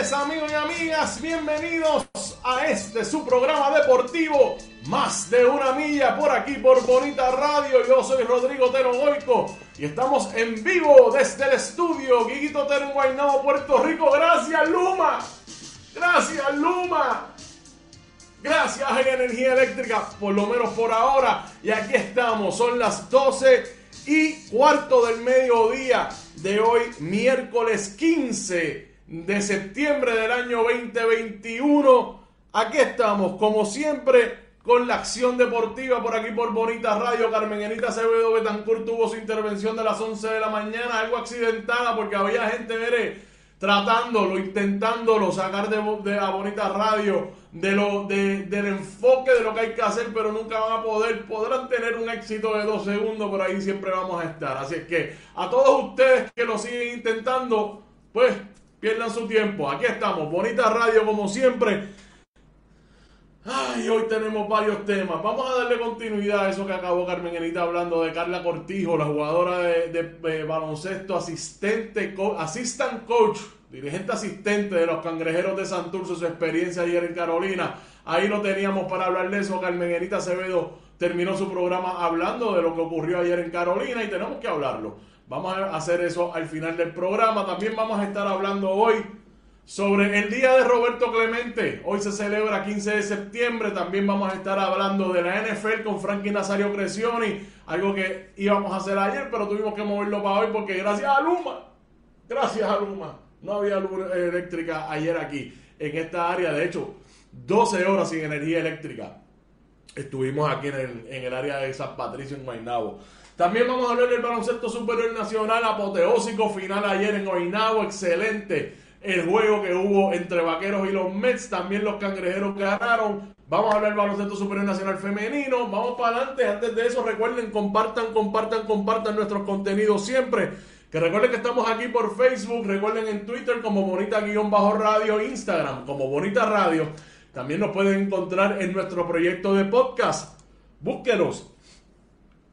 Amigos y amigas, bienvenidos a este su programa deportivo Más de una milla por aquí por Bonita Radio. Yo soy Rodrigo Tero Goico y estamos en vivo desde el estudio Guiguito Tero en Puerto Rico. Gracias Luma, gracias Luma. Gracias a Energía Eléctrica, por lo menos por ahora. Y aquí estamos, son las 12 y cuarto del mediodía de hoy, miércoles 15 de septiembre del año 2021. Aquí estamos, como siempre, con la acción deportiva por aquí por Bonita Radio. Carmen Enita Acevedo Betancourt tuvo su intervención de las 11 de la mañana, algo accidentada porque había gente, mire, tratándolo, intentándolo sacar de, de la Bonita Radio, de lo, de, del enfoque de lo que hay que hacer, pero nunca van a poder, podrán tener un éxito de dos segundos, pero ahí siempre vamos a estar. Así es que a todos ustedes que lo siguen intentando, pues pierdan su tiempo. Aquí estamos, Bonita Radio como siempre. Ay, hoy tenemos varios temas. Vamos a darle continuidad a eso que acabó Carmen Enita hablando de Carla Cortijo, la jugadora de, baloncesto, asistente, co- assistant coach, dirigente asistente de los cangrejeros de Santurce, su experiencia ayer en Carolina. Ahí lo teníamos para hablar de eso. Carmen Enita Acevedo terminó su programa hablando de lo que ocurrió ayer en Carolina y tenemos que hablarlo. Vamos a hacer eso al final del programa. También vamos a estar hablando hoy sobre el día de Roberto Clemente. Hoy se celebra 15 de septiembre. También vamos a estar hablando de la NFL con Frankie Nazario Crescioni. Algo que íbamos a hacer ayer, pero tuvimos que moverlo para hoy porque gracias a Luma, gracias a Luma, no había luz eléctrica ayer aquí en esta área. De hecho, 12 horas sin energía eléctrica. Estuvimos aquí en el, en el área de San Patricio, en Guaynabo. También vamos a hablar del baloncesto superior nacional, apoteósico final ayer en Guaynabo, excelente el juego que hubo entre Vaqueros y los Mets, también los Cangrejeros ganaron. Vamos a hablar del baloncesto superior nacional femenino, vamos para adelante. Antes de eso, recuerden, compartan, compartan, compartan nuestros contenidos siempre. Que recuerden que estamos aquí por Facebook, recuerden en Twitter como Bonita-Radio, Instagram como Bonita Radio. También nos pueden encontrar en nuestro proyecto de podcast. Búsquenos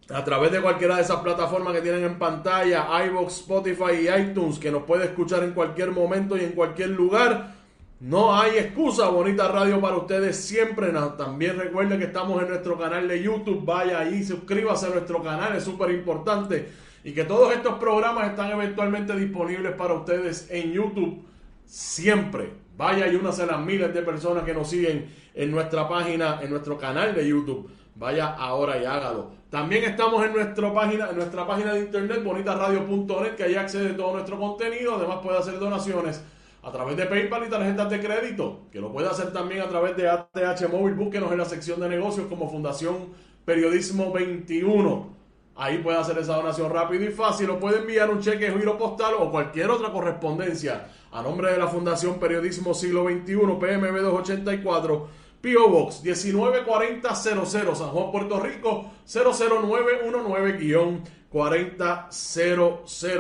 a través de cualquiera de esas plataformas que tienen en pantalla, iVoox, Spotify y iTunes, que nos puede escuchar en cualquier momento y en cualquier lugar. No hay excusa, bonita radio para ustedes siempre. También recuerden que estamos en nuestro canal de YouTube. Vaya ahí, suscríbase a nuestro canal, es súper importante. Y que todos estos programas están eventualmente disponibles para ustedes en YouTube siempre. Vaya y únase a las miles de personas que nos siguen en nuestra página, en nuestro canal de YouTube. Vaya ahora y hágalo. También estamos en nuestra página, en nuestra página de internet, bonitaradio.net, que ahí accede todo nuestro contenido. Además puede hacer donaciones a través de PayPal y tarjetas de crédito, que lo puede hacer también a través de ATH Móvil. Búsquenos en la sección de negocios como Fundación Periodismo 21. Ahí puede hacer esa donación rápido y fácil. O puede enviar un cheque giro postal o cualquier otra correspondencia a nombre de la Fundación Periodismo Siglo XXI, PMB 284, P.O. Box 194000 San Juan, Puerto Rico 00919-4000.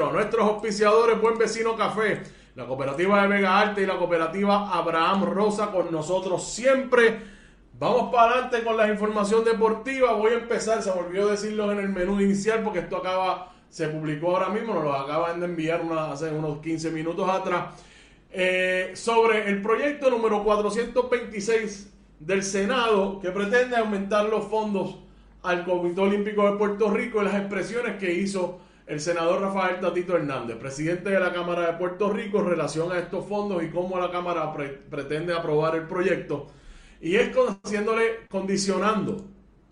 A nuestros auspiciadores, Buen Vecino Café, la cooperativa de Vega Alta y la cooperativa Abraham Rosa con nosotros siempre. Vamos para adelante con la información deportiva. Voy a empezar, se me olvidó decirlo en el menú inicial porque esto acaba, se publicó ahora mismo, nos lo acaban de enviar hace unos 15 minutos atrás. Eh, sobre el proyecto número 426 del Senado que pretende aumentar los fondos al Comité Olímpico de Puerto Rico y las expresiones que hizo el senador Rafael Tatito Hernández, presidente de la Cámara de Puerto Rico, en relación a estos fondos y cómo la Cámara pretende aprobar el proyecto. Y es haciéndole, condicionando,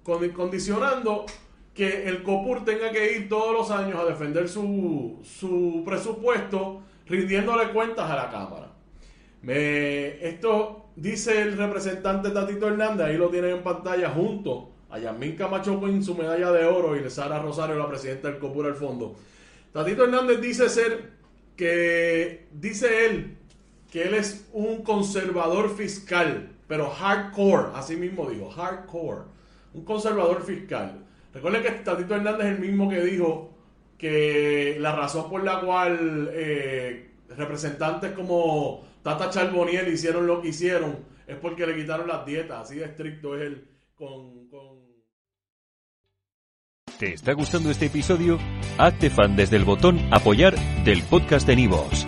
condicionando que el COPUR tenga que ir todos los años a defender su, su presupuesto, rindiéndole cuentas a la Cámara. Me, esto dice el representante Tatito Hernández, ahí lo tienen en pantalla junto a Yasmín Camacho con su medalla de oro y Sara Rosario, la presidenta del COPUR al fondo. Tatito Hernández dice ser que, dice él, que él es un conservador fiscal pero hardcore, así mismo dijo, hardcore, un conservador fiscal. Recuerden que Tatito Hernández es el mismo que dijo que la razón por la cual eh, representantes como Tata Charboniel hicieron lo que hicieron es porque le quitaron las dietas, así de estricto es él con... con... ¿Te está gustando este episodio? Hazte fan desde el botón apoyar del podcast de Nivos.